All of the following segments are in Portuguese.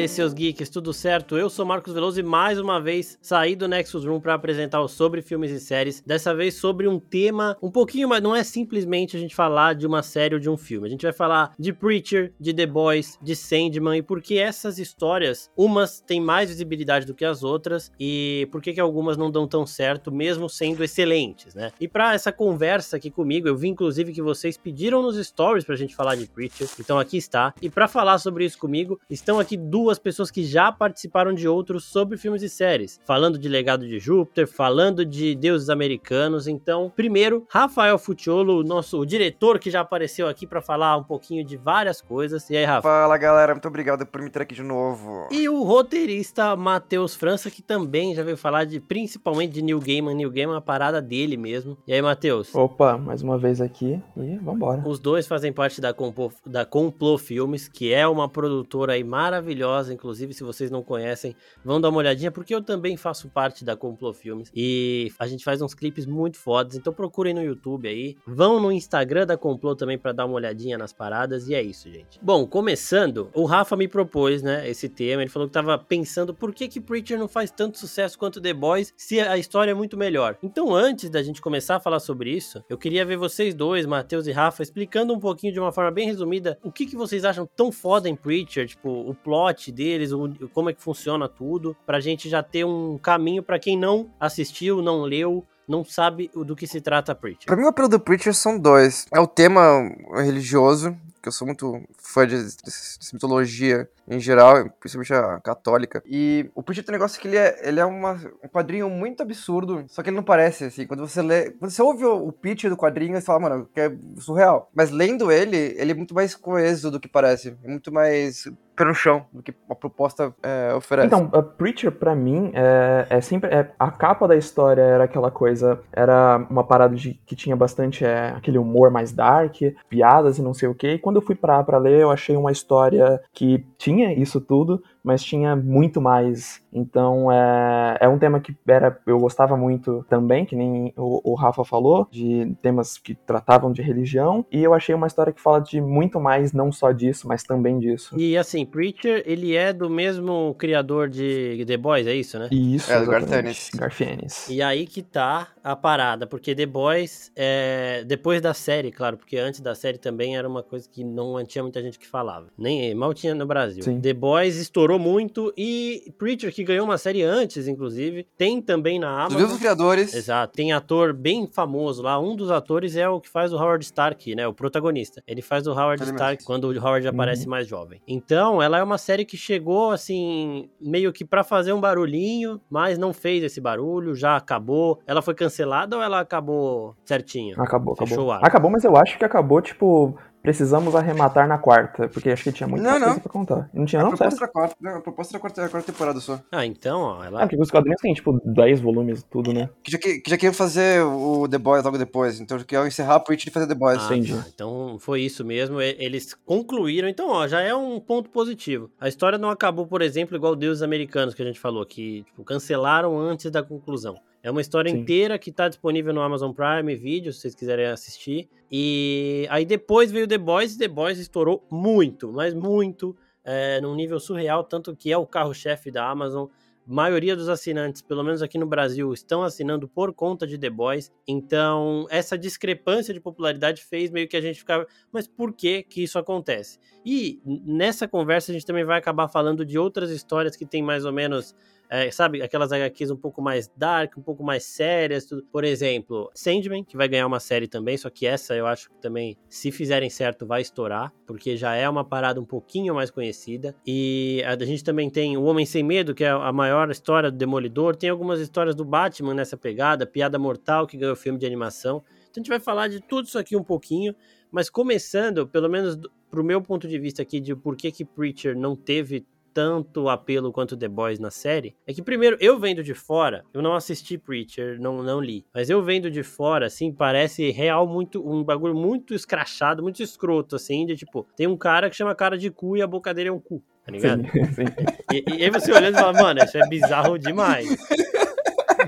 aí, seus geeks, tudo certo? Eu sou Marcos Veloso e mais uma vez saí do Nexus Room para apresentar o sobre filmes e séries. Dessa vez sobre um tema um pouquinho mais. Não é simplesmente a gente falar de uma série ou de um filme. A gente vai falar de Preacher, de The Boys, de Sandman e por que essas histórias, umas têm mais visibilidade do que as outras e por que, que algumas não dão tão certo, mesmo sendo excelentes, né? E para essa conversa aqui comigo, eu vi inclusive que vocês pediram nos stories pra gente falar de Preacher, então aqui está. E para falar sobre isso comigo, estão aqui duas pessoas que já participaram de outros sobre filmes e séries, falando de Legado de Júpiter, falando de Deuses Americanos. Então, primeiro, Rafael Futiolo, nosso o diretor que já apareceu aqui para falar um pouquinho de várias coisas. E aí, Rafa? Fala, galera, muito obrigado por me ter aqui de novo. E o roteirista Matheus França, que também já veio falar de principalmente de New Gaiman, New Gaiman, a parada dele mesmo. E aí, Matheus? Opa, mais uma vez aqui e vambora. Os dois fazem parte da Complo, da Complo Filmes, que é uma produtora aí maravilhosa, inclusive se vocês não conhecem, vão dar uma olhadinha, porque eu também faço parte da Complo Filmes e a gente faz uns clipes muito fodas, então procurem no YouTube aí, vão no Instagram da Complo também para dar uma olhadinha nas paradas e é isso, gente. Bom, começando, o Rafa me propôs, né, esse tema, ele falou que tava pensando por que que Preacher não faz tanto sucesso quanto The Boys se a história é muito melhor. Então, antes da gente começar a falar sobre isso, eu queria ver vocês dois, Matheus e Rafa, explicando um pouquinho de uma forma bem resumida o que que vocês acham tão foda em Preacher, tipo, o plot deles, o, como é que funciona tudo, pra gente já ter um caminho para quem não assistiu, não leu, não sabe do que se trata Preacher. Pra mim, o apelo do Preacher são dois. É o tema religioso, que eu sou muito fã de mitologia em geral, principalmente a católica. E o Preacher tem um negócio que ele é, ele é uma, um quadrinho muito absurdo, só que ele não parece, assim. Quando você lê. Quando você ouve o, o pitch do quadrinho, você fala, mano, que é surreal. Mas lendo ele, ele é muito mais coeso do que parece. É muito mais pé no chão do que a proposta é, oferece. Então, a Preacher, pra mim, é, é sempre. É, a capa da história era aquela coisa. Era uma parada de que tinha bastante é, aquele humor mais dark, piadas e não sei o quê. E quando eu fui parar pra ler, eu achei uma história que tinha isso tudo, mas tinha muito mais. Então é, é um tema que era, eu gostava muito também, que nem o, o, Rafa falou, de temas que tratavam de religião, e eu achei uma história que fala de muito mais, não só disso, mas também disso. E assim, Preacher, ele é do mesmo criador de The Boys, é isso, né? Isso, é, do Garfienes. Garfienes. E aí que tá a parada, porque The Boys, é, depois da série, claro, porque antes da série também era uma coisa que não tinha muita gente que falava, nem mal tinha no Brasil. Sim. The Boys estourou muito e Preacher, que ganhou uma série antes, inclusive, tem também na Amazon. Os mesmos criadores. Exato. Tem ator bem famoso lá. Um dos atores é o que faz o Howard Stark, né? O protagonista. Ele faz o Howard Stark quando o Howard aparece Uhum. mais jovem. Então, ela é uma série que chegou, assim, meio que pra fazer um barulhinho, mas não fez esse barulho, já acabou. Ela foi cancelada ou ela acabou certinho? Acabou, Fechou acabou. Acabou, mas eu acho que acabou, tipo, precisamos arrematar na quarta, porque acho que tinha muita Não, coisa não. pra contar. Não tinha, a não, proposta era quarta, não, a proposta era quarta, quarta temporada só. Ah, então, ó, É, ela. porque os quadrinhos têm, tipo, 10 volumes, tudo, né? Que já, que, que já queriam fazer o The Boys logo depois, então já queriam encerrar a Preacher e fazer The Boys. Ah, entendi. tá. Então foi isso mesmo. Eles concluíram. Então, ó, já é um ponto positivo. A história não acabou, por exemplo, igual Deuses Americanos que a gente falou, que tipo, cancelaram antes da conclusão. É uma história Sim. inteira que tá disponível no Amazon Prime Video, se vocês quiserem assistir. E aí depois veio The Boys e The Boys estourou muito, mas muito, é, num nível surreal, tanto que é o carro-chefe da Amazon. maioria dos assinantes, pelo menos aqui no Brasil, estão assinando por conta de The Boys. Então, essa discrepância de popularidade fez meio que a gente ficar, mas por que que isso acontece? E nessa conversa a gente também vai acabar falando de outras histórias que tem mais ou menos é, sabe, aquelas HQs um pouco mais dark, um pouco mais sérias, tudo. Por exemplo, Sandman, que vai ganhar uma série também, só que essa eu acho que também, se fizerem certo, vai estourar, porque já é uma parada um pouquinho mais conhecida. E a gente também tem O Homem Sem Medo, que é a maior história do Demolidor, tem algumas histórias do Batman nessa pegada, Piada Mortal, que ganhou filme de animação. Então a gente vai falar de tudo isso aqui um pouquinho, mas começando, pelo menos pro meu ponto de vista aqui, de por que que Preacher não teve tanto apelo quanto The Boys na série, é que primeiro, eu vendo de fora, eu não assisti Preacher, não, não li, mas eu vendo de fora, assim, parece real muito, um bagulho muito escrachado, muito escroto, assim, de tipo, tem um cara que chama cara de cu e a boca dele é um cu, tá ligado? Sim, sim. E, e aí você olhando e fala, mano, isso é bizarro demais.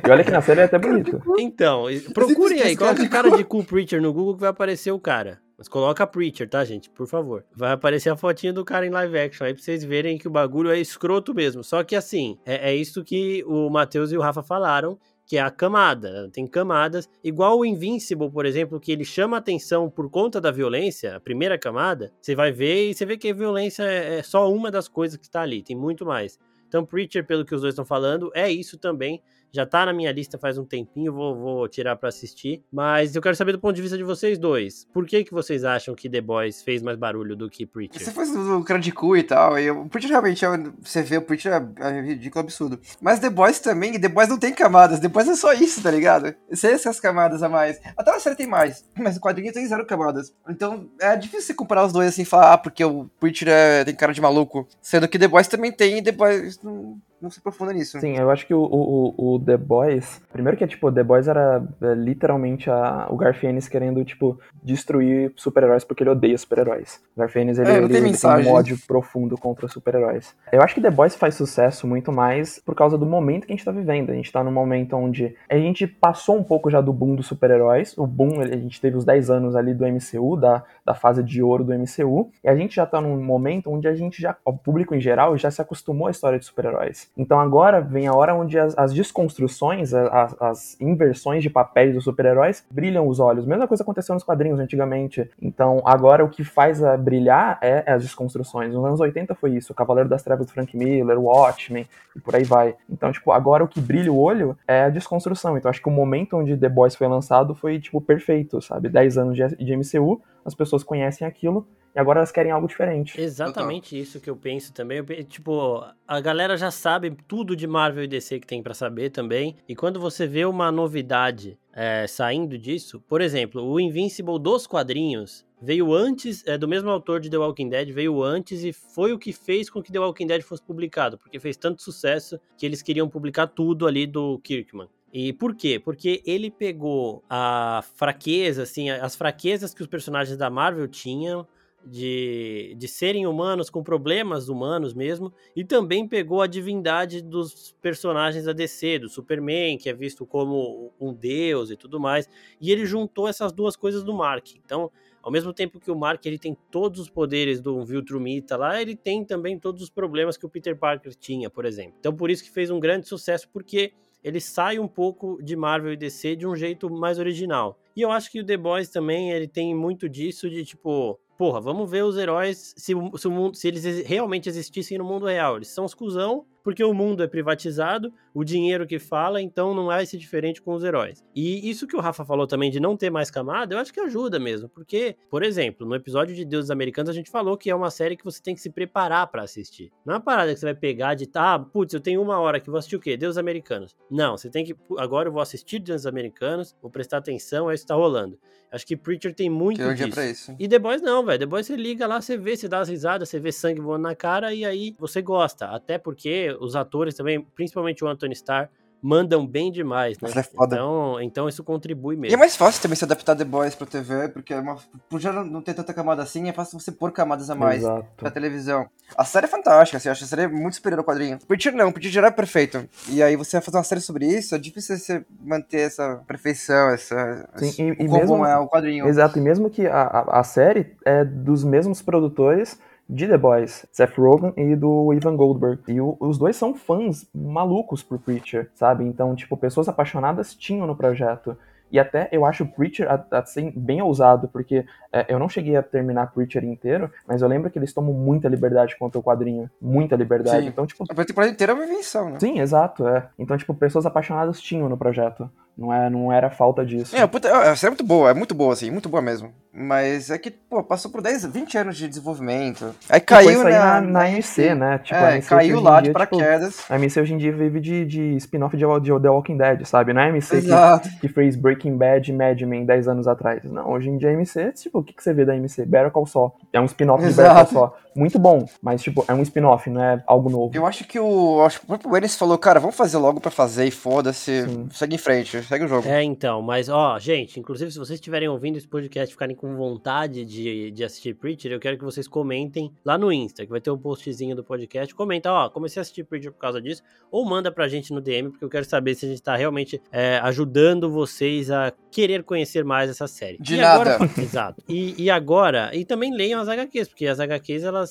E olha que na série é até bonito. Então, procurem aí, coloque cara de cu Preacher no Google que vai aparecer o cara. Mas coloca Preacher, tá, gente? Por favor. Vai aparecer a fotinha do cara em live action aí pra vocês verem que o bagulho é escroto mesmo. Só que assim, é, é isso que o Matheus e o Rafa falaram que é a camada. Tem camadas, igual o Invincible, por exemplo, que ele chama atenção por conta da violência, a primeira camada, você vai ver e você vê que a violência é, é só uma das coisas que está ali, tem muito mais. Então, Preacher, pelo que os dois estão falando, é isso também já tá na minha lista faz um tempinho, vou, vou tirar para assistir. Mas eu quero saber do ponto de vista de vocês dois. Por que que vocês acham que The Boys fez mais barulho do que Preacher? Você faz o cara de cu e tal, e o Preacher realmente, é você vê, o Preacher é, é ridículo, absurdo. Mas The Boys também, The Boys não tem camadas, The Boys é só isso, tá ligado? Sem essas camadas a mais. Até a série tem mais, mas o quadrinho tem zero camadas. Então é difícil comparar os dois assim, falar, ah, porque o Preacher é, tem cara de maluco. Sendo que The Boys também tem, e The Boys não não se aprofunda nisso. Sim, eu acho que o, o, o The Boys. Primeiro que, tipo, The Boys era é, literalmente a, o Garfienes querendo, tipo, destruir super-heróis porque ele odeia super-heróis. O Garfienes, ele, é, ele, ele tem um ódio profundo contra super-heróis. Eu acho que The Boys faz sucesso muito mais por causa do momento que a gente tá vivendo. A gente tá num momento onde a gente passou um pouco já do boom dos super-heróis. O boom, a gente teve os 10 anos ali do MCU, da, da fase de ouro do MCU. E a gente já tá num momento onde a gente já, o público em geral, já se acostumou à história de super-heróis. Então agora vem a hora onde as, as desconstruções, as, as, inversões de papéis dos super-heróis brilham os olhos. Mesma coisa aconteceu nos quadrinhos antigamente. Então agora o que faz a brilhar é, é as desconstruções. Nos anos 80 foi isso, o Cavaleiro das Trevas do Frank Miller, o Watchmen e por aí vai. Então, tipo, agora o que brilha o olho é a desconstrução. Então acho que o momento onde The Boys foi lançado foi, tipo, perfeito, sabe? 10 anos de, de MCU, as pessoas conhecem aquilo e agora elas querem algo diferente. Exatamente isso que eu penso também. Eu, tipo, a galera já sabe tudo de Marvel e DC que tem para saber também. E quando você vê uma novidade é, saindo disso, por exemplo, o Invincible dos quadrinhos veio antes, é do mesmo autor de The Walking Dead, veio antes e foi o que fez com que The Walking Dead fosse publicado, porque fez tanto sucesso que eles queriam publicar tudo ali do Kirkman. E por quê? Porque ele pegou a fraqueza, assim, as fraquezas que os personagens da Marvel tinham, de, de serem humanos com problemas humanos mesmo, e também pegou a divindade dos personagens da DC, do Superman, que é visto como um deus e tudo mais, e ele juntou essas duas coisas do Mark. Então, ao mesmo tempo que o Mark ele tem todos os poderes do Viltrumita lá, ele tem também todos os problemas que o Peter Parker tinha, por exemplo. Então, por isso que fez um grande sucesso, porque ele sai um pouco de Marvel e DC de um jeito mais original. E eu acho que o The Boys também, ele tem muito disso de tipo, porra, vamos ver os heróis se, se, mundo, se eles realmente existissem no mundo real. Eles são os cuzão, porque o mundo é privatizado, o dinheiro que fala, então não vai ser diferente com os heróis. E isso que o Rafa falou também de não ter mais camada, eu acho que ajuda mesmo, porque, por exemplo, no episódio de Deuses Americanos a gente falou que é uma série que você tem que se preparar para assistir. Não é uma parada que você vai pegar de, ah, putz, eu tenho uma hora que vou assistir o quê? Deuses Americanos. Não, você tem que, agora eu vou assistir Deuses Americanos, vou prestar atenção, é isso que tá rolando. Acho que Preacher tem muito tem um disso. Pra isso. E The Boys não, velho. The Boys você liga lá, você vê, você dá as risadas, você vê sangue voando na cara e aí você gosta. Até porque os atores também, principalmente o Anthony Starr, mandam bem demais, né? É foda. Então, então isso contribui mesmo. E é mais fácil também se adaptar The Boys pra TV, porque é uma, por já não ter tanta camada assim, é fácil você pôr camadas a mais Exato. pra televisão. A série é fantástica, assim, eu acho a série muito superior ao quadrinho. Preacher não, Preacher já é perfeito. E aí você vai fazer uma série sobre isso, é difícil você manter essa perfeição, essa... Sim, e, e como mesmo, é o quadrinho. Exato, e mesmo que a, a, a série é dos mesmos produtores de The Boys, Seth Rogen e do Ivan Goldberg. E o, os dois são fãs malucos por Preacher, sabe? Então, tipo, pessoas apaixonadas tinham no projeto. E até eu acho Preacher assim, bem ousado, porque é, eu não cheguei a terminar Preacher inteiro, mas eu lembro que eles tomam muita liberdade contra o quadrinho. Muita liberdade. Sim. Então, tipo. A temporada inteira é uma invenção, né? Sim, exato, é. Então, tipo, pessoas apaixonadas tinham no projeto. Não, é, não era falta disso. É, puta, é, é muito boa, é muito boa, assim, muito boa mesmo. Mas é que, pô, passou por 10, 20 anos de desenvolvimento. Aí caiu na, na MC, né? Tipo, é, MC caiu lá dia, de paraquedas. Tipo, a MC hoje em dia vive de, de spin-off de, de The Walking Dead, sabe? Não é a MC que, que, fez Breaking Bad e Mad Men 10 anos atrás. Não, hoje em dia a MC, tipo, o que, que você vê da MC? Better Call Saul. É um spin-off de Better Call Saul. Muito bom, mas, tipo, é um spin-off, não é algo novo. Eu acho que o, acho que o próprio Ennis falou, cara, vamos fazer logo pra fazer e foda-se, segue em frente. Segue o jogo. É, então, mas ó, gente, inclusive se vocês estiverem ouvindo esse podcast e ficarem com vontade de, de assistir Preacher, eu quero que vocês comentem lá no Insta, que vai ter um postzinho do podcast. Comenta, ó, comecei a assistir Preacher por causa disso, ou manda pra gente no DM, porque eu quero saber se a gente tá realmente é, ajudando vocês a querer conhecer mais essa série. De e nada. Agora, exato. E, e agora, e também leiam as HQs, porque as HQs, elas,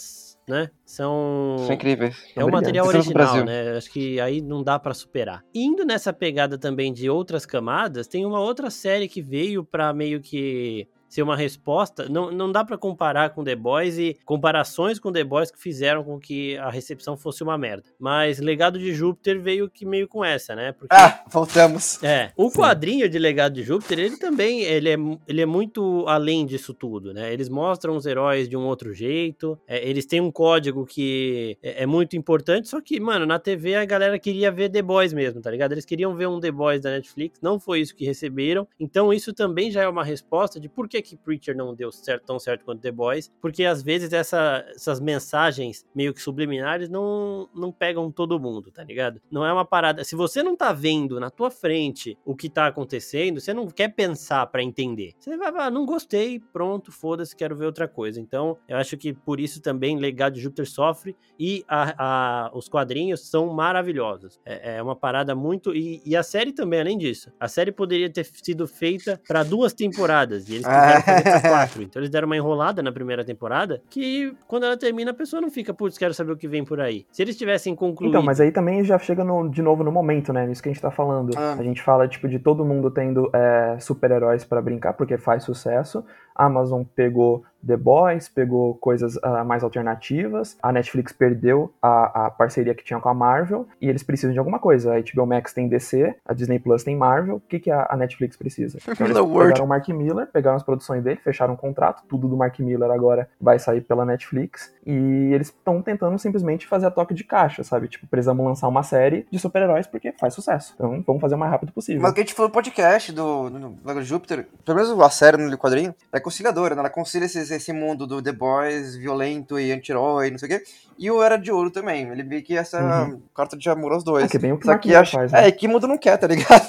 né, são... São incríveis. É o Obrigado. material original, né? Acho que aí não dá pra superar. Indo nessa pegada também de outras camadas, tem uma outra série que veio pra meio que ser uma resposta. Não, não dá pra comparar com The Boys e comparações com The Boys que fizeram com que a recepção fosse uma merda. Mas Legado de Júpiter veio que meio com essa, né? Porque Ah, voltamos. é, o Sim. quadrinho de Legado de Júpiter, ele também ele é, ele é muito além disso tudo, né? Eles mostram os heróis de um outro jeito, é, eles têm um código que é, é muito importante, só que, mano, na TV a galera queria ver The Boys mesmo, tá ligado? Eles queriam ver um The Boys da Netflix, não foi isso que receberam, então isso também já é uma resposta de por que que Preacher não deu certo, tão certo quanto The Boys, porque às vezes essa- essas mensagens meio que subliminares não, não pegam todo mundo, tá ligado? Não é uma parada. Se você não tá vendo na tua frente o que tá acontecendo, você não quer pensar pra entender. Você vai, vai, não gostei, pronto, foda-se, quero ver outra coisa. Então, eu acho que por isso também Legado de Júpiter sofre e a- a- os quadrinhos são maravilhosos. É, é uma parada muito. E, e a série também, além disso. A série poderia ter sido feita pra duas temporadas e eles quiseram fazer pra quatro. Então, eles deram uma enrolada na primeira temporada que quando ela termina, a pessoa não fica, putz, quero saber o que vem por aí. Se eles tivessem concluído. Então, mas aí também já chega no- de novo no momento, né? Nisso que a gente tá falando. Ah. A gente fala, tipo, de todo mundo tendo é, super-heróis pra brincar, porque faz sucesso. A Amazon pegou The Boys, pegou coisas ah, mais alternativas. A Netflix perdeu a, a parceria que tinha com a Marvel. E eles precisam de alguma coisa. A HBO Max tem DC, a Disney Plus tem Marvel. O que, que a, a Netflix precisa? Então, eles pegaram o Mark Miller, pegaram as produções dele, fecharam um contrato. Tudo do Mark Miller agora vai sair pela Netflix. E eles estão tentando simplesmente fazer a toque de caixa, sabe? Tipo, precisamos lançar uma série de super-heróis porque faz sucesso. Então vamos fazer o mais rápido possível. Mas o que a gente falou no podcast do, do Júpiter, pelo menos a série no quadrinho, é conciliadora, né? Ela concilia esse, esse mundo do The Boys, violento e anti-herói, não sei o quê. E o Era de Ouro também. Ele meio que essa carta de amor aos dois. É que bem o que Só Mark que acho, faz, né? É, que mundo não quer, tá ligado?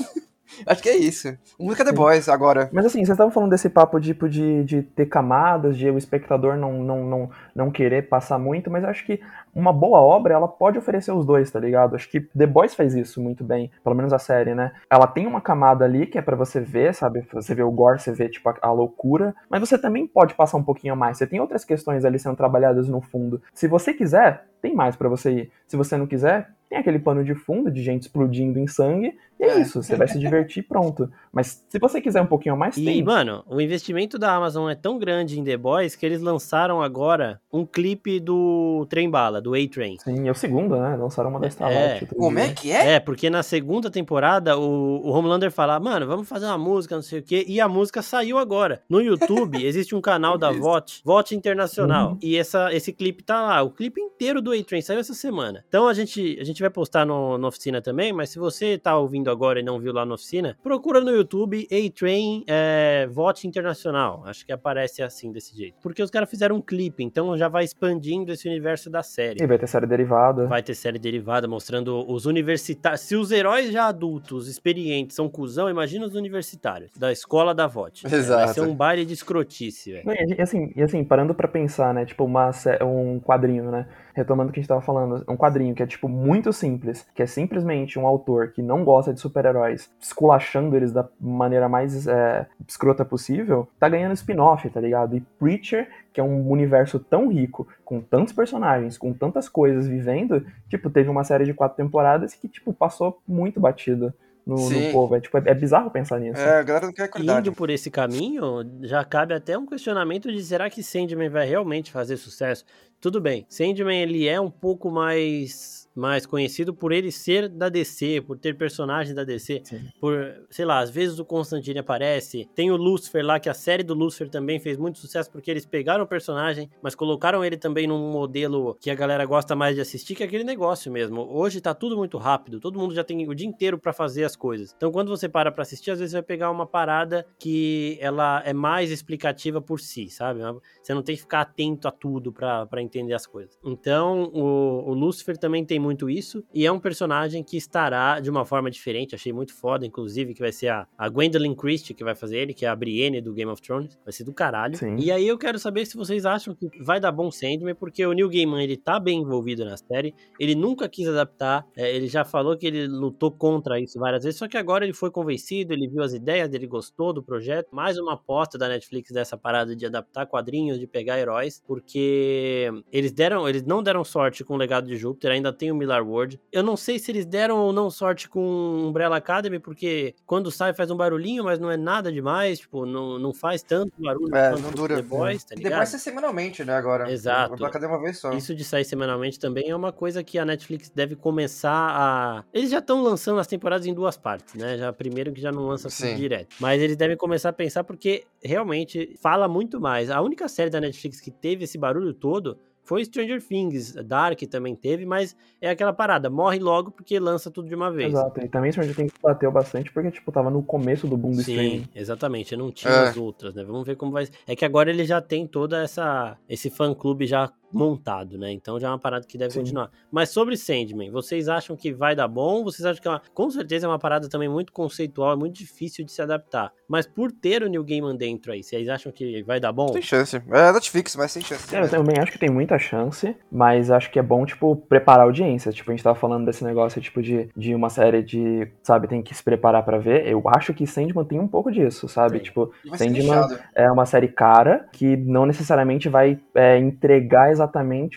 Acho que é isso. Quer The. Boys agora. Mas assim, vocês estavam falando desse papo tipo, de, de ter camadas, de o espectador não, não, não, não querer passar muito, mas acho que uma boa obra, ela pode oferecer os dois, tá ligado? Acho que The Boys faz isso muito bem, pelo menos a série, né? Ela tem uma camada ali que é pra você ver, sabe? Você vê o gore, você vê, tipo, a, a loucura, mas você também pode passar um pouquinho a mais. Você tem outras questões ali sendo trabalhadas no fundo. Se você quiser, tem mais pra você ir. Se você não quiser, tem aquele pano de fundo de gente explodindo em sangue, e é É. isso, você vai se divertir pronto. Mas se você quiser um pouquinho a mais, E, tem. mano, o investimento da Amazon é tão grande em The Boys que eles lançaram agora um clipe do Trem Bala, do A-Train. Sim, é o segundo, né? Lançaram uma da Starlight. É. outro Como dia. é que é? É, porque na segunda temporada o, o Homelander fala, mano, vamos fazer uma música, não sei o quê, e a música saiu agora. No YouTube existe um canal da Isso. VOT, VOT Internacional, Uhum. e essa, esse clipe tá lá, o clipe inteiro do A-Train saiu essa semana. Então a gente, a gente vai postar no, na oficina também, mas se você tá ouvindo agora e não viu lá na oficina, procura no YouTube A-Train é, VOT Internacional. Acho que aparece assim, desse jeito. Porque os caras fizeram um clipe, então já vai expandindo esse universo da série. E vai ter série derivada. Vai ter série derivada mostrando os universitários. Se os heróis já adultos, experientes, são cuzão, imagina os universitários da escola da VOT. Vai Exato. ser um baile de escrotice, velho. E assim, e assim, parando pra pensar, né? Tipo, uma, um quadrinho, né? Retomando o que a gente tava falando, um quadrinho que é, tipo, muito simples, que é simplesmente um autor que não gosta de super-heróis, esculachando eles da maneira mais é, escrota possível, tá ganhando spin-off, tá ligado? E Preacher, que é um universo tão rico, com tantos personagens, com tantas coisas vivendo, tipo, teve uma série de quatro temporadas que, tipo, passou muito batido no, no povo. É, tipo, é, é bizarro pensar nisso. É, a galera não quer qualidade. Indo por esse caminho, já cabe até um questionamento de será que Sandman vai realmente fazer sucesso? Tudo bem, Sandman ele é um pouco mais mais conhecido por ele ser da DC, por ter personagens da DC, Sim. por, sei lá, às vezes o Constantine aparece, tem o Lucifer lá, que a série do Lucifer também fez muito sucesso porque eles pegaram o personagem, mas colocaram ele também num modelo que a galera gosta mais de assistir, que é aquele negócio mesmo. Hoje tá tudo muito rápido, todo mundo já tem o dia inteiro pra fazer as coisas. Então quando você para pra assistir, às vezes você vai pegar uma parada que ela é mais explicativa por si, sabe? Você não tem que ficar atento a tudo entender entender as coisas. Então, o, o Lucifer também tem muito isso, e é um personagem que estará de uma forma diferente, achei muito foda, inclusive, que vai ser a, a Gwendolyn Christie que vai fazer ele, que é a Brienne do Game of Thrones, vai ser do caralho. Sim. E aí eu quero saber se vocês acham que vai dar bom Sandman, porque o Neil Gaiman, ele tá bem envolvido na série, ele nunca quis adaptar, é, ele já falou que ele lutou contra isso várias vezes, só que agora ele foi convencido, ele viu as ideias, ele gostou do projeto, mais uma aposta da Netflix dessa parada de adaptar quadrinhos, de pegar heróis, porque eles deram, eles não deram sorte com o legado de Júpiter, ainda tem o Miller World. Eu não sei se eles deram ou não sorte com Umbrella Academy, porque quando sai faz um barulhinho, mas não é nada demais, tipo, não, não faz tanto barulho É, quanto não dura. The Boys, tá E ligado? depois sai semanalmente, né, agora. Exato. Vai cada uma vez só. Isso de sair semanalmente também é uma coisa que a Netflix deve começar a. Eles já estão lançando as temporadas em duas partes, né? Já primeiro que já não lança tudo Sim. direto. Mas eles devem começar a pensar porque realmente fala muito mais. A única série da Netflix que teve esse barulho todo foi Stranger Things. Dark também teve, mas é aquela parada, morre logo porque lança tudo de uma vez. Exato. E também Stranger Things bateu bastante porque, tipo, tava no começo do boom do Sim, streaming. exatamente. Não tinha É. as outras, né? Vamos ver como vai. É que agora ele já tem toda essa esse fã clube já montado, né? Então já é uma parada que deve Sim. continuar. Mas sobre Sandman, vocês acham que vai dar bom? Vocês acham que é uma... com certeza é uma parada também muito conceitual, é muito difícil de se adaptar. Mas por ter o New Gaiman dentro aí, vocês acham que vai dar bom? Tem chance. É Netflix, mas tem chance. É, Eu também acho que tem muita chance, mas acho que é bom, tipo, preparar a audiência. Tipo, a gente tava falando desse negócio, tipo, de, de uma série de, sabe, tem que se preparar pra ver. Eu acho que Sandman tem um pouco disso, sabe? Tem. Tipo, Sandman é uma série cara que não necessariamente vai é, entregar exatamente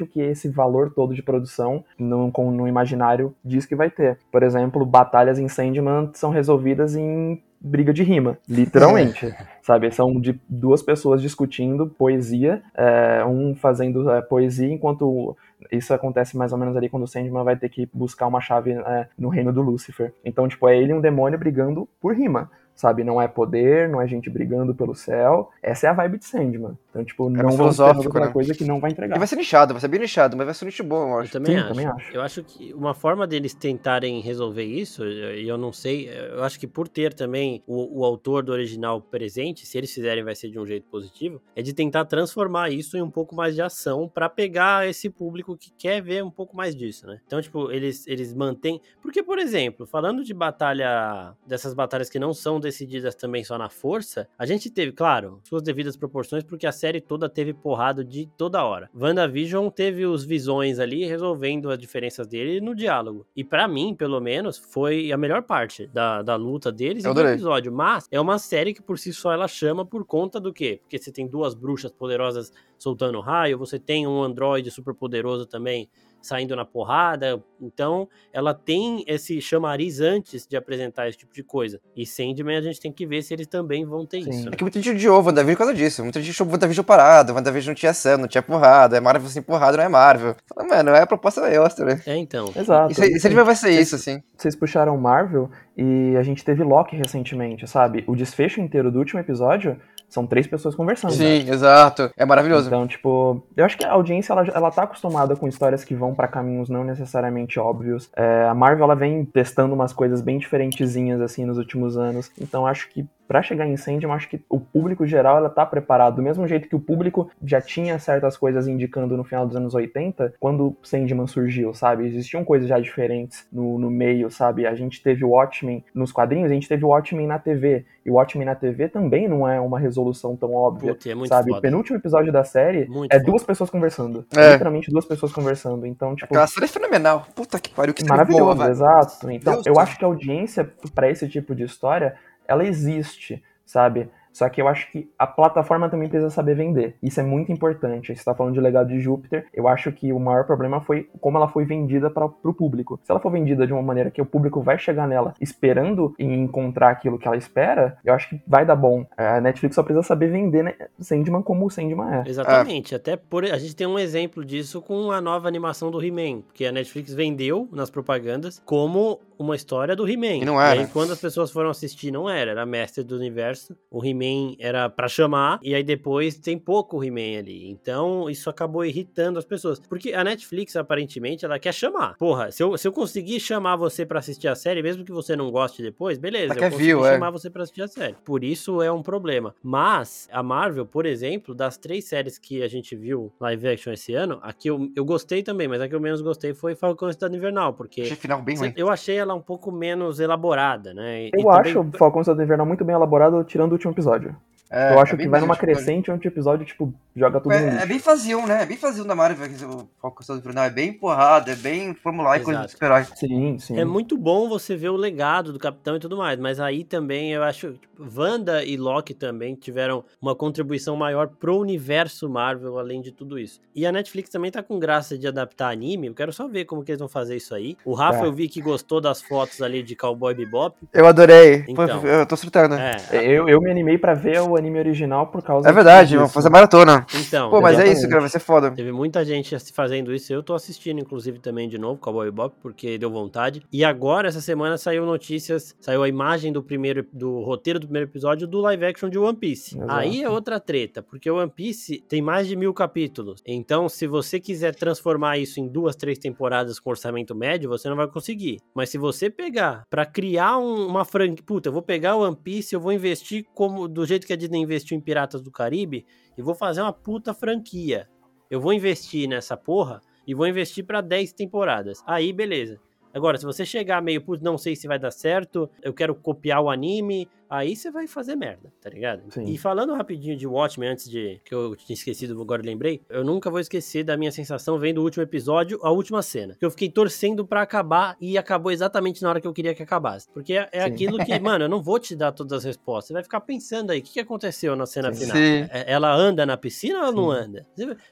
o que esse valor todo de produção no, no imaginário diz que vai ter. Por exemplo, batalhas em Sandman são resolvidas em briga de rima, literalmente. Sabe, são de duas pessoas discutindo poesia, é, um fazendo é, poesia, enquanto isso acontece mais ou menos ali quando o Sandman vai ter que buscar uma chave é, no reino do Lúcifer. Então, tipo, é ele e um demônio brigando por rima. Sabe, não é poder, não é gente brigando pelo céu. Essa é a vibe de Sandman. Então, tipo, não esperar filosófico, outra né? coisa que não vai entregar. E vai ser nichado, vai ser bem nichado, mas vai ser um nicho bom, eu Eu acho. também, Sim, acho. também acho. Eu acho que uma forma deles tentarem resolver isso, e eu não sei, eu acho que por ter também o, o autor do original presente, se eles fizerem vai ser de um jeito positivo, é de tentar transformar isso em um pouco mais de ação pra pegar esse público que quer ver um pouco mais disso, né? Então, tipo, eles, eles mantêm. Porque, por exemplo, falando de batalha, dessas batalhas que não são decididas também só na força, a gente teve, claro, suas devidas proporções, porque a série toda teve porrada de toda hora. WandaVision teve os visões ali resolvendo as diferenças dele no diálogo. E pra mim, pelo menos, foi a melhor parte da, da luta deles e do episódio. Mas é uma série que por si só ela chama por conta do quê? Porque você tem duas bruxas poderosas soltando raio, você tem um androide super poderoso também saindo na porrada. Então, ela tem esse chamariz antes de apresentar esse tipo de coisa. E Sandman a gente tem que ver se eles também vão ter Sim. isso. É Né? que muita gente odiou o WandaVision por causa disso. Muita gente achou o WandaVision parado, o WandaVision não tinha ação, não tinha porrada. É Marvel sem porrada, não é Marvel. Fala, Mano, é a proposta da outra, né? É, então. Exato. Isso, isso aí vai ser isso, assim. Vocês puxaram Marvel e a gente teve Loki recentemente, sabe? O desfecho inteiro do último episódio são três pessoas conversando. Sim, exato. É maravilhoso. Então, tipo, eu acho que a audiência ela, ela tá acostumada com histórias que vão pra caminhos não necessariamente óbvios. É, a Marvel ela vem testando umas coisas bem diferentezinhas assim nos últimos anos. Então, acho que pra chegar em Sandman, eu acho que o público geral ela tá preparado. Do mesmo jeito que o público já tinha certas coisas indicando no final dos anos 80, quando Sandman surgiu, sabe? Existiam coisas já diferentes no, no meio, sabe? A gente teve o Watchmen nos quadrinhos, a gente teve o Watchmen na TV. E o Watchmen na TV também não é uma resolução tão óbvia. Putz, é muito sabe? foda. O penúltimo episódio da série Muito é foda. duas pessoas conversando. É. Literalmente duas pessoas conversando. Então, tipo, Aquela série é fenomenal. Puta que pariu, que maravilhoso, boa, exato. Então, Deus eu do acho que a audiência pra esse tipo de história, ela existe, sabe? Só que eu acho que a plataforma também precisa saber vender. Isso é muito importante. Você tá falando de legado de Júpiter. Eu acho que o maior problema foi como ela foi vendida para o público. Se ela for vendida de uma maneira que o público vai chegar nela esperando em encontrar aquilo que ela espera, eu acho que vai dar bom. A Netflix só precisa saber vender né, Sandman como o Sandman é. Exatamente. Até por. A gente tem um exemplo disso com a nova animação do He-Man. Que a Netflix vendeu nas propagandas como uma história do He-Man. E não era. E aí, quando as pessoas foram assistir, não era. Era Mestre do Universo. O He-Man era pra chamar. E aí depois tem pouco He-Man ali. Então, isso acabou irritando as pessoas. Porque a Netflix, aparentemente, ela quer chamar. Porra, se eu, se eu conseguir chamar você pra assistir a série, mesmo que você não goste depois, beleza. Ela eu consegui view, é. chamar você pra assistir a série. Por isso é um problema. Mas, a Marvel, por exemplo, das três séries que a gente viu live action esse ano, a que eu, eu gostei também, mas a que eu menos gostei foi Falcão Cidade Invernal, porque Achei final bem ruim. eu achei ela um pouco menos elaborada, né? E- Eu e também- acho o Falcão Cidade Invernal muito bem elaborado, tirando o último episódio. É, eu acho é que vai numa crescente e o episódio, tipo, joga tudo no É, é lixo. bem fazião, né? É bem fazião da Marvel, o Falcão Soldado Invernal. É bem porrada, é bem formular e coisa de super-herói. Sim, sim. É muito bom você ver o legado do Capitão e tudo mais, mas aí também eu acho tipo, Wanda e Loki também tiveram uma contribuição maior pro universo Marvel, além de tudo isso. E a Netflix também tá com graça de adaptar anime, eu quero só ver como que eles vão fazer isso aí. O Rafa É. eu vi que gostou das fotos ali de Cowboy Bebop. Eu adorei. Então. eu tô surtando. É, Eu, eu me animei pra ver o anime original por causa É verdade, vamos fazer maratona. então. Pô, mas é isso, cara, vai ser foda. Teve muita gente fazendo isso. Eu tô assistindo, inclusive, também de novo, Cowboy Bebop, porque deu vontade. E agora, essa semana, saiu notícias, saiu a imagem do primeiro, do roteiro do primeiro episódio do live action de One Piece. Exato. Aí é outra treta, porque o One Piece tem mais de mil capítulos. Então, se você quiser transformar isso em duas, três temporadas com orçamento médio, você não vai conseguir. Mas se você pegar pra criar um- uma franquia, puta, eu vou pegar o One Piece, eu vou investir como do jeito que a Disney investiu em Piratas do Caribe, e vou fazer uma puta franquia. Eu vou investir nessa porra e vou investir pra 10 temporadas. Aí, beleza. Agora, se você chegar meio, putz, não sei se vai dar certo, eu quero copiar o anime, aí você vai fazer merda, tá ligado? Sim. E falando rapidinho de Watchmen, antes de. que eu tinha esquecido, agora eu lembrei, eu nunca vou esquecer da minha sensação vendo o último episódio, a última cena. Que eu fiquei torcendo pra acabar e acabou exatamente na hora que eu queria que acabasse. Porque é, é aquilo que, mano, eu não vou te dar todas as respostas. Você vai ficar pensando aí, o que, que aconteceu na cena Sim. final? Sim. É- Ela anda na piscina ou ela não anda?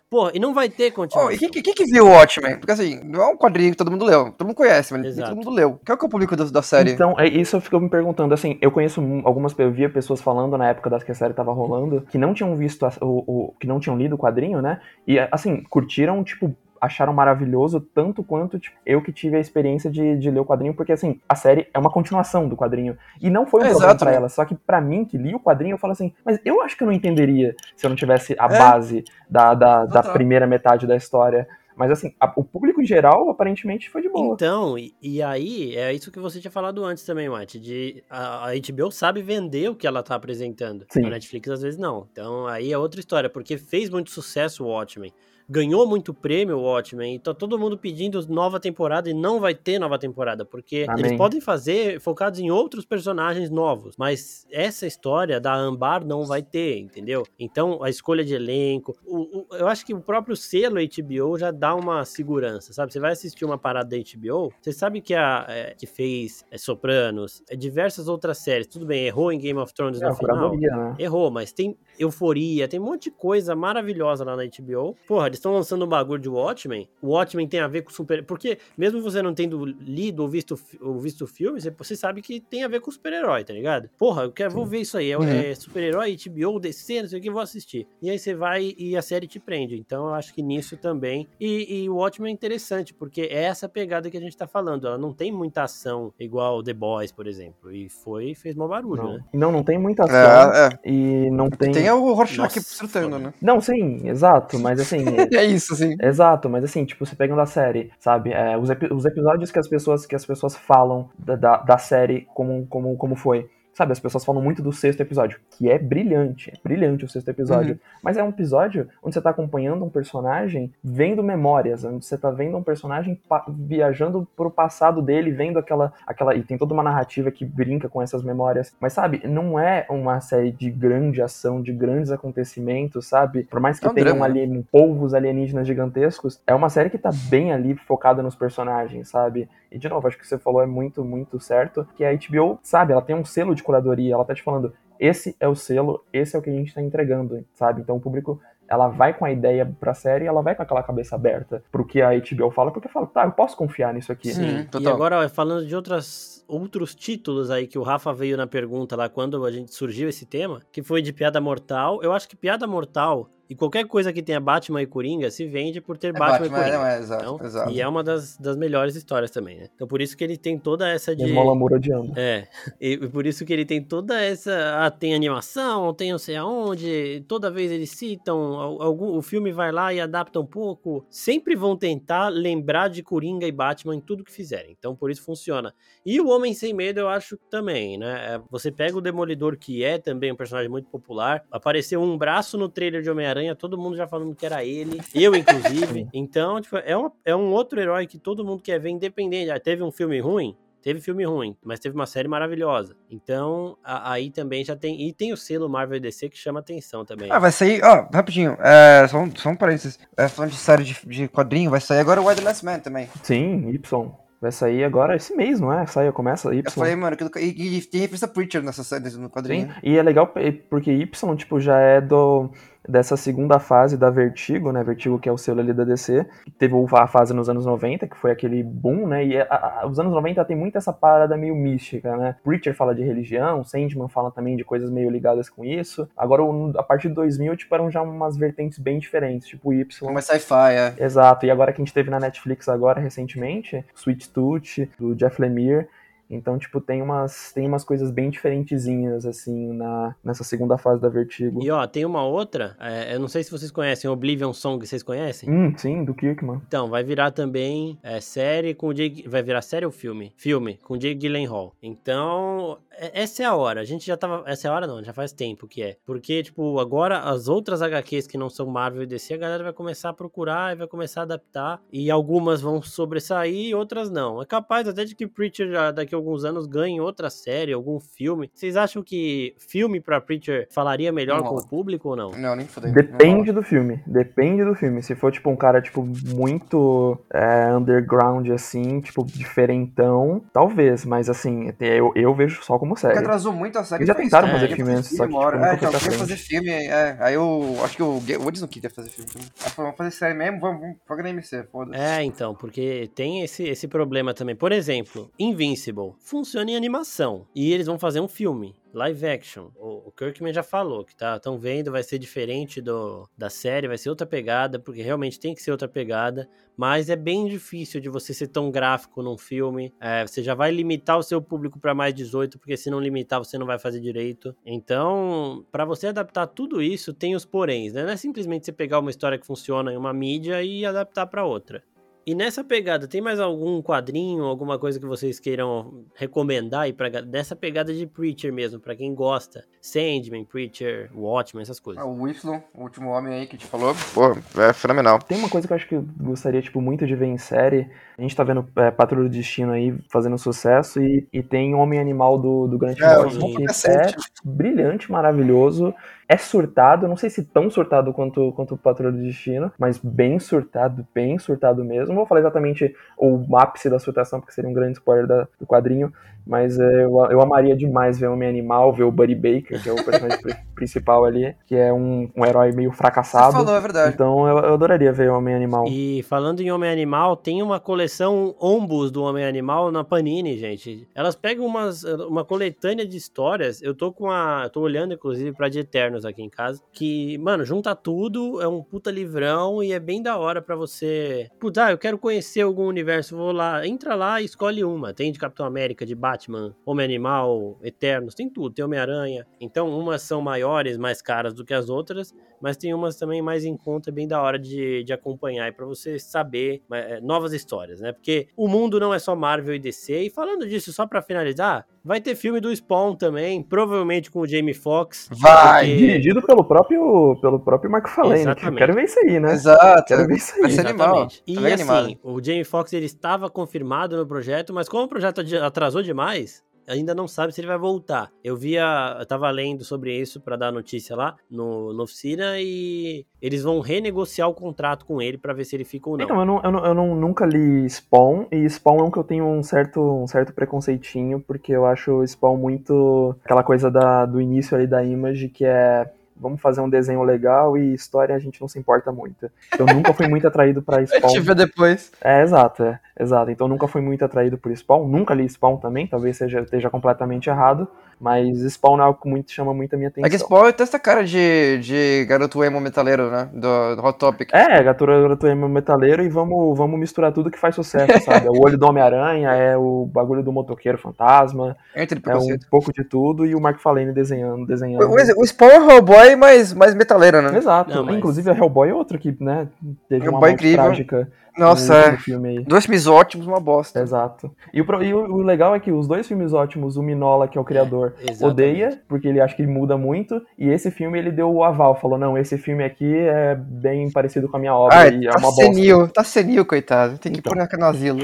Pô, e não vai ter continuação. e quem, quem que viu o Watchmen? Porque assim, não é um quadrinho que todo mundo leu. Todo mundo conhece, mas Exato. todo mundo leu. Qual que é o público da, da série? Então, é isso eu fico me perguntando, assim, eu conheço algumas, eu via pessoas falando na época das que a série tava rolando, que não tinham visto, a- o, o- que não tinham lido o quadrinho, né, e assim, curtiram, tipo, acharam maravilhoso tanto quanto tipo, eu que tive a experiência de, de ler o quadrinho, porque assim, a série é uma continuação do quadrinho. E não foi um É, problema exato, pra né? ela, só que pra mim, que li o quadrinho, eu falo assim, mas eu acho que eu não entenderia se eu não tivesse a É. base da, da, da primeira metade da história. Mas assim, a- o público em geral, aparentemente, foi de boa. Então, e, e aí, é isso que você tinha falado antes também, Mate, de a, a HBO sabe vender o que ela tá apresentando. Sim. A Netflix às vezes não. Então, aí é outra história, porque fez muito sucesso o Watchmen. Ganhou muito prêmio o Watchmen, e tá todo mundo pedindo nova temporada e não vai ter nova temporada, porque Amém. eles podem fazer focados em outros personagens novos, mas essa história da Ambar não vai ter, entendeu? Então, a escolha de elenco, o- o- eu acho que o próprio selo HBO já dá uma segurança, sabe? Você vai assistir uma parada da HBO, você sabe que a é, que fez é, Sopranos, é, diversas outras séries, tudo bem, errou em Game of Thrones É, no final, curadoria, né? Errou, mas tem euforia, tem um monte de coisa maravilhosa lá na HBO. Porra, eles estão lançando um bagulho de Watchmen. O Watchmen tem a ver com super. Porque, mesmo você não tendo lido ou visto, ou visto o filme, você, você sabe que tem a ver com super-herói, tá ligado? Porra, eu quero, vou ver isso aí. É, Uhum. é super-herói, HBO, DC, não sei o que, vou assistir. E aí você vai e a série te prende. Então eu acho que nisso também. E, e o Watchmen é interessante, porque é essa pegada que a gente tá falando. Ela não tem muita ação igual The Boys, por exemplo. E foi, fez mau barulho, Não. né? não, não tem muita ação É, é. e não tem... Tem o Rorschach Nossa, né? Não, sim, exato, mas assim... É isso, assim. Exato, mas assim, tipo, você pegando a série, sabe? É, os, os episódios que as pessoas que as pessoas falam da, da, da série como, como, como foi. Sabe, as pessoas falam muito do sexto episódio, que é brilhante, é brilhante o sexto episódio. Mas é um episódio onde você tá acompanhando um personagem vendo memórias, onde você tá vendo um personagem viajando pro passado dele, vendo aquela, aquela. E tem toda uma narrativa que brinca com essas memórias. Mas sabe, não é uma série de grande ação, de grandes acontecimentos, sabe? Por mais que É um tenham né? ali polvos alienígenas gigantescos, é uma série que tá bem ali focada nos personagens, sabe? E de novo, acho que você falou é muito, muito certo, que a HBO, sabe, ela tem um selo de curadoria, ela tá te falando, esse é o selo, esse é o que a gente tá entregando, sabe? Então o público, ela vai com a ideia pra série, ela vai com aquela cabeça aberta pro que a HBO fala, porque fala, tá, eu posso confiar nisso aqui. Sim. E total. agora, ó, falando de outras, outros títulos aí que o Rafa veio na pergunta lá quando a gente surgiu esse tema, que foi de Piada Mortal. Eu acho que Piada Mortal E qualquer coisa que tenha Batman e Coringa se vende por ter É Batman, Batman, e Coringa. não, é, exato, Então, exato. E é uma das, das melhores histórias também, né? Então por isso que ele tem toda essa de. Alan odiando. É, e por isso que ele tem toda essa. Ah, tem animação, tem não sei aonde, toda vez eles citam, al- algum, o filme vai lá e adapta um pouco. Sempre vão tentar lembrar de Coringa e Batman em tudo que fizerem. Então por isso funciona. E o Homem Sem Medo eu acho também, né? É, Você pega o Demolidor, que é também um personagem muito popular. Apareceu um braço no trailer de Homem-Aranha, todo mundo já falando que era ele. Eu, inclusive. Então, tipo, é, uma- é um outro herói que todo mundo quer ver independente. Já teve um filme ruim? Teve filme ruim, mas teve uma série maravilhosa. Então, a- aí também já tem. E tem o selo Marvel DC que chama atenção também. Ah, vai sair, ó, rapidinho, é, só, um, só um parênteses. É, falando de série de, de quadrinho, vai sair agora o Last Man também. Sim, Y. Vai sair agora esse mês, não é? Sai, começa Y. Eu falei, mano, que, e, e tem referência Preacher nessa série, no quadrinho. Sim, e é legal porque Y, tipo, já é do dessa segunda fase da Vertigo, né? Vertigo que é o selo ali da DC. Teve a fase nos anos 90, que foi aquele boom, né? E a- a- os anos 90 tem muito essa parada meio mística, né? Preacher fala de religião, Sandman fala também de coisas meio ligadas com isso. Agora, a partir de 2000, tipo, eram já umas vertentes bem diferentes, tipo Y. Mas sci-fi, é. Exato, e agora que a gente teve na Netflix agora, recentemente, Sweet Tooth, do Jeff Lemire, então, tipo, tem umas, tem umas coisas bem diferentezinhas, assim, na, nessa segunda fase da Vertigo. E ó, tem uma outra, é, eu não sei se vocês conhecem, Oblivion Song, vocês conhecem? Hum, sim, do Kirkman. Então, vai virar também é, série com o Jake. Vai virar série ou filme? Filme, com o Jake Gyllenhaal. Então, é- essa é a hora. A gente já tava. Essa é a hora não, já faz tempo que é. Porque, tipo, agora as outras HQs que não são Marvel e DC, a galera vai começar a procurar e vai começar a adaptar. E algumas vão sobressair e outras não. É capaz até de que Preacher já, daqui a alguns anos ganhe outra série, algum filme. Vocês acham que filme pra Preacher falaria melhor Não. com o público ou não? Não, nem fudei. Depende do filme, depende do filme. Se for, tipo, um cara, tipo, muito é, underground, assim, tipo, diferentão, talvez, mas, assim, eu, eu vejo só como Porque série. atrasou muito a série. Eles já foi tentaram isso, fazer né? filme antes, só que, tipo, É, nunca então, queria fazer filme, é. Aí eu acho que o, Woods não queria fazer filme. também. Aí falou, vamos fazer série mesmo, vamos, vamos na MC, foda-se. É, então, porque tem esse, esse problema também. Por exemplo, Invincible funciona em animação e eles vão fazer um filme. Live action. O, Kirkman já falou que tá tão vendo, vai ser diferente do, da série, vai ser outra pegada, porque realmente tem que ser outra pegada. Mas é bem difícil de você ser tão gráfico num filme. É, você já vai limitar o seu público para mais 18, porque se não limitar, você não vai fazer direito. Então, para você adaptar tudo isso, tem os poréns, né? Não é simplesmente você pegar uma história que funciona em uma mídia e adaptar para outra. E nessa pegada, tem mais algum quadrinho, alguma coisa que vocês queiram recomendar aí pra, ga- dessa pegada de Preacher mesmo, pra quem gosta? Sandman, Preacher, Watchmen, essas coisas. Ah, o Y, o último homem aí que te falou. Pô, é fenomenal. Tem uma coisa que eu acho que eu gostaria, tipo, muito de ver em série. A gente tá vendo é, Patrulha do Destino aí fazendo sucesso e, e tem Homem Animal do, do Grant É, Morrison, que é cacete. brilhante, maravilhoso. É surtado, não sei se tão surtado quanto, quanto o Patrulha do Destino, mas bem surtado, bem surtado mesmo. Não vou falar exatamente o ápice da surtação, porque seria um grande spoiler da- do quadrinho, mas é, eu, eu amaria demais ver Homem Animal, ver o Buddy Baker, que é o personagem pri- principal ali, que é um, um herói meio Você fracassado. falou, é verdade. Então eu, eu adoraria ver Homem Animal. E falando em Homem Animal, tem uma coleção Ombus do Homem Animal na Panini, gente. Elas pegam umas, uma coletânea de histórias. Eu tô com a. tô olhando, inclusive, pra de Eternos aqui em casa. Que, mano, junta tudo, é um puta livrão e é bem da hora pra você. Puta, ah, eu quero conhecer algum universo, vou lá. Entra lá e escolhe uma. Tem de Capitão América, de Batman, Homem Animal, Eternos, tem tudo, tem Homem-Aranha. Então, umas são maiores, mais caras do que as outras, mas tem umas também mais em conta, bem da hora de, de acompanhar e pra você saber é, novas histórias, né? Porque o mundo não é só Marvel e DC. E falando disso, só pra finalizar, vai ter filme do Spawn também, provavelmente com o Jamie Foxx. Vai! porque- Dirigido pelo próprio, pelo próprio Mark Falane. Exatamente. Quero ver isso aí, né? Exato. Quero ver isso Vai aí. ser animal. E Tá bem assim, animado. o Jamie Foxx ele estava confirmado no projeto, mas como o projeto atrasou demais, ainda não sabe se ele vai voltar. Eu via, eu tava lendo sobre isso pra dar notícia lá no, na oficina e eles vão renegociar o contrato com ele pra ver se ele fica ou não. Então, eu, não, eu, não, eu não- nunca li Spawn, e Spawn é um que eu tenho um certo, um certo preconceitinho, porque eu acho Spawn muito aquela coisa da, do início ali da Image, que é vamos fazer um desenho legal e história a gente não se importa muito. Eu nunca fui muito atraído pra A Spawn. gente vê depois. É, exato, é, exato. Então nunca fui muito atraído por Spawn, nunca li Spawn também, talvez seja, esteja completamente errado. Mas Spawn é algo que muito, chama muito a minha atenção. É que Spawn tem essa cara de, de garoto emo metaleiro, né? Do, do Hot Topic. É, garoto, garoto emo metaleiro e vamos, vamos misturar tudo que faz sucesso, sabe? É o olho do Homem-Aranha, é o bagulho do motoqueiro fantasma, Entre é um pouco de tudo e o Mark Falene desenhando, desenhando. O, o Spawn é o Hellboy, mas mais metaleiro, né? Exato. Não, mas- Inclusive, a Hellboy é outro que, né, teve uma Hellboy morte incrível. trágica Nossa, no é. filme aí. Dois filmes ótimos, uma bosta. Exato. E, o, e o, o legal é que os dois filmes ótimos, o Minola, que é o criador, Exatamente. odeia, porque ele acha que muda muito, e esse filme ele deu o aval, falou, não, esse filme aqui é bem parecido com a minha obra, Ah, e é tá uma bosta. senil, tá senil, coitado. Tem que Então. pôr na- no asilo.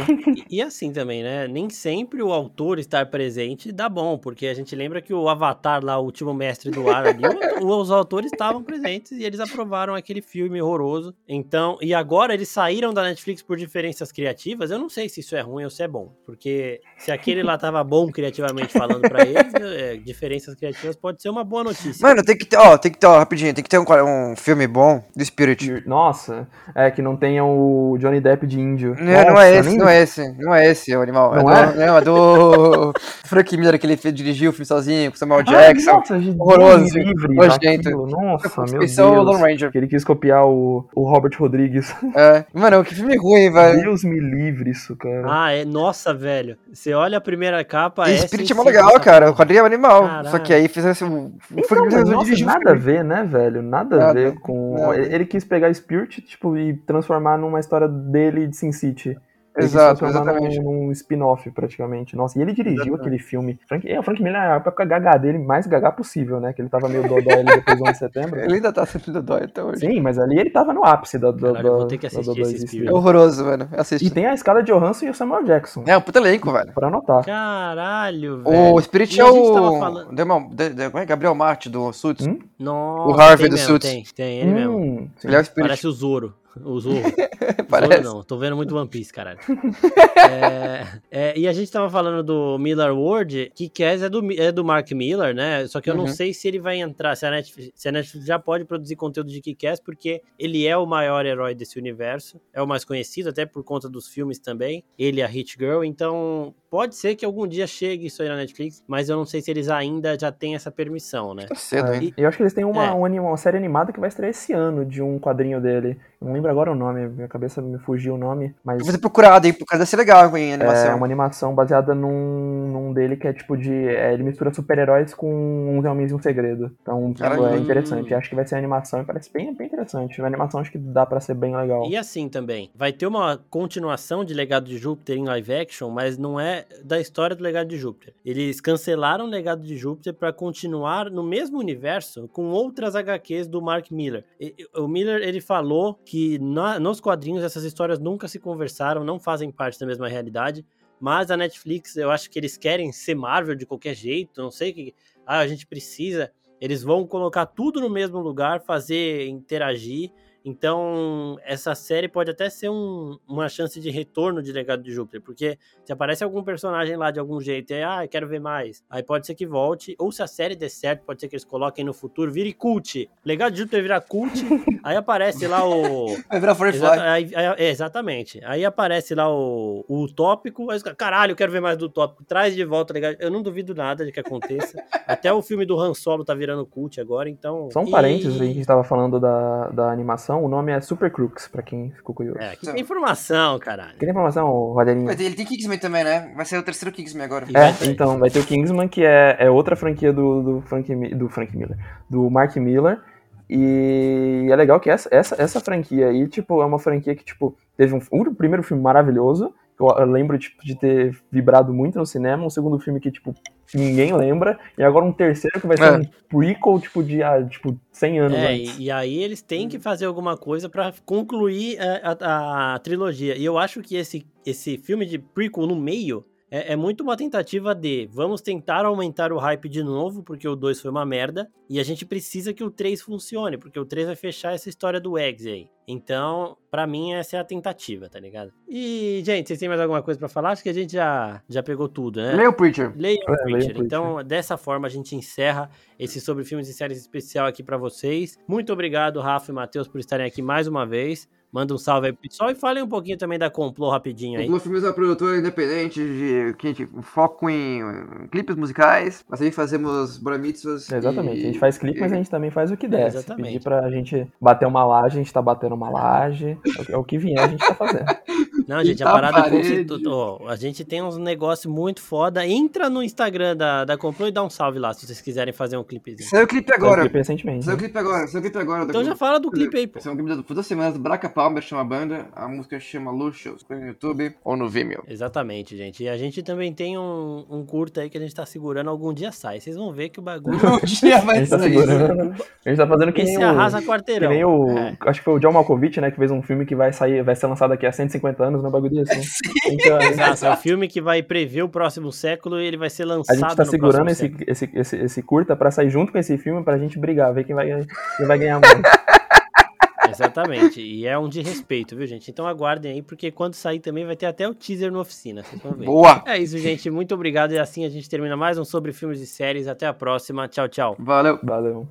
E, e assim também, né? Nem sempre o autor estar presente dá bom, porque a gente lembra que o Avatar lá, o último mestre do ar ali, os autores estavam presentes e eles aprovaram aquele filme horroroso. Então, e agora eles saíram da Netflix por diferenças criativas. Eu não sei se isso é ruim ou se é bom, porque se aquele lá tava bom criativamente falando pra eles, é, diferenças criativas pode ser uma boa notícia. Mano, tem que ter, ó, tem que ter, ó, rapidinho, tem que ter um, um filme bom do Spirit. Nossa, é que não tenha o Johnny Depp de índio. Não, não Nossa, é esse, nem- não é esse, não é esse, o animal. Não é? é? Do, não, é do Frank Miller, que ele dirigiu o filme sozinho, com Samuel Ah, Jackson. nossa, de horroroso, Deus livre nojento. Nossa, meu Esse é o Deus. Lone Ranger. Que ele quis copiar o, o Robert Rodrigues. É. Mano, que filme ruim, velho. Deus me livre isso, cara. Ah, é. Nossa, velho. Você olha a primeira capa. E é Spirit é mó legal, cara. O quadrinho é animal. Caralho. Só que aí fizesse um. O Então, nossa, nada a ver, né, velho? Nada, a Nada, ver com. nada. Ele quis pegar Spirit, tipo, e transformar numa história dele de Sin City. Exato, exatamente. Num, num spin-off, praticamente. Nossa, e ele dirigiu Exatamente. aquele filme. Frank, é, o Frank Miller, na época gaga dele, mais gaga possível, né? Que ele tava meio dodói ali depois do 11 de setembro. Ele ainda tá sentindo dói até hoje. Sim, mas ali ele tava no ápice da, da, Caralho, eu vou ter que assistir esse dodóizice Spirit. É horroroso, mano. E Assiste. tem a escala de Johansson e o Samuel Jackson. É, um puta elenco, velho. Pra anotar. Caralho, velho. O Spirit E é a gente tava o. falando- Demon- de- de- como é? Gabriel Marte do Suits. Hum? Nossa, O Harvey tem do mesmo, Suits. Tem, tem, ele mesmo. Hum, sim. Ele é o Spirit. Parece o Zoro. O Zoro. Parece. Zoro não, tô vendo muito One Piece, caralho. É, é, e a gente tava falando do Miller World, que Cass é do, é do Mark Miller, né? Só que eu não Uhum. sei se ele vai entrar, se a, Netflix, se a Netflix já pode produzir conteúdo de Kick-Ass, porque ele é o maior herói desse universo, é o mais conhecido, até por conta dos filmes também, ele e a Hit Girl, então pode ser que algum dia chegue isso aí na Netflix, mas eu não sei se eles ainda já têm essa permissão, né? Tá cedo, hein? Eu acho que eles têm uma, É. um anima- uma série animada que vai estrear esse ano de um quadrinho dele. Não lembro agora o nome, minha cabeça me fugiu o nome, mas ter procurado, hein? Porque deve ser legal em é animação. uma animação baseada num, num dele que é tipo de. é, ele mistura super-heróis com uns homens e um segredo. Então Caralho. é interessante. Acho que vai ser animação e parece bem, bem interessante. A animação acho que dá pra ser bem legal. E assim também, vai ter uma continuação de Legado de Júpiter em live action, mas não é da história do Legado de Júpiter. Eles cancelaram o Legado de Júpiter para continuar no mesmo universo com outras HQs do Mark Miller. E- o Miller ele falou que na- nos quadrinhos essas histórias nunca se conversaram, não fazem parte da mesma realidade. Mas a Netflix, eu acho que eles querem ser Marvel de qualquer jeito, não sei que. Ah, a gente precisa. Eles vão colocar tudo no mesmo lugar, fazer interagir. Então, essa série pode até ser um- uma chance de retorno de Legado de Júpiter, porque se aparece algum personagem lá de algum jeito e aí, ah, eu quero ver mais, aí pode ser que volte, ou se a série der certo, pode ser que eles coloquem no futuro, vire cult. Legado de Júpiter virar cult, aí aparece lá o. Vai virar Firefly. Exata- aí- aí- é, exatamente. Aí aparece lá o, o tópico. Aí os caras, caralho, eu quero ver mais do tópico. Traz de volta, legal. Eu não duvido nada de que aconteça. Até o filme do Han Solo tá virando cult agora, então. Só um E- parênteses aí que a gente tava falando da, da animação, o nome é Super Crooks, pra quem ficou curioso. É, aqui tem informação, caralho. Quer informação, Rogerinho? Ele tem Kingsman também, né? Vai ser o terceiro Kingsman agora. É, então, vai ter o Kingsman, que é, é outra franquia do, do, Frank, do Frank Miller, do Mark Miller. E é legal que essa, essa, essa franquia aí, tipo, é uma franquia que, tipo, teve um, um primeiro filme maravilhoso, que eu, eu lembro, tipo, de ter vibrado muito no cinema, um segundo filme que, tipo, ninguém lembra, e agora um terceiro que vai ser É. um prequel, tipo, de, ah, tipo, 100 anos É, antes. e, aí eles têm que fazer alguma coisa pra concluir é, a, a- a trilogia. E eu acho que esse, esse filme de prequel no meio é, é muito uma tentativa de vamos tentar aumentar o hype de novo, porque o 2 foi uma merda, e a gente precisa que o 3 funcione, porque o 3 vai fechar essa história do Eggs aí. Então, pra mim, essa é a tentativa, tá ligado? E, gente, vocês têm mais alguma coisa pra falar? Acho que a gente já, já pegou tudo, né? Leia o Preacher. Leiam o É, leiam o Preacher. Preacher. Então, dessa forma, a gente encerra esse sobre filmes e séries especial aqui pra vocês. Muito obrigado, Rafa e Matheus, por estarem aqui mais uma vez. Manda um salve aí pro pessoal e falem um pouquinho também da Complô rapidinho aí. O Filmes é uma produtora independente de que a gente foca em clipes musicais, mas também fazemos bar mitzvahs. Exatamente. e- A gente faz clipe, mas a gente também faz o que der. Se Exatamente. pedir pra gente bater uma laje, a gente tá batendo uma laje. É o que- É o que vier, a gente tá fazendo. Não, gente, a a parada é parede. conceito- ó, A gente tem uns negócios muito foda. Entra no Instagram da, da Complô e dá um salve lá, se vocês quiserem fazer um clipezinho. Saiu o clipe agora. clipe recentemente. Saiu o né? clipe agora. Saiu o clipe agora. Então já fala do clipe aí, pô. Esse é um clipe de duas semanas do Braca Palmer, chama a banda. A música chama Luxus. Põe no YouTube ou no Vimeo. Exatamente, gente. E a gente também tem um, um curta aí que a gente tá segurando, algum dia sai. Vocês vão ver que o bagulho. Um dia A vai gente tá sair. segurando. A gente tá fazendo que nem Esse o. arrasa Que quarteirão. nem o. É. Acho que foi o John Malkovich, né? Que fez um filme que vai sair, vai ser lançado daqui a 150 anos, no bagulho assim. Então, Exato, é o filme que vai prever o próximo século e ele vai ser lançado a gente tá no segurando esse, esse, esse, esse curta pra sair junto com esse filme pra gente brigar, ver quem vai, quem vai ganhar mais. Exatamente. E é um de respeito, viu, gente? Então aguardem aí, porque quando sair também vai ter até o teaser na oficina. Vocês vão ver. Boa! É isso, gente. Muito obrigado. E assim a gente termina mais um sobre filmes e séries. Até a próxima. Tchau, tchau. Valeu! Valeu.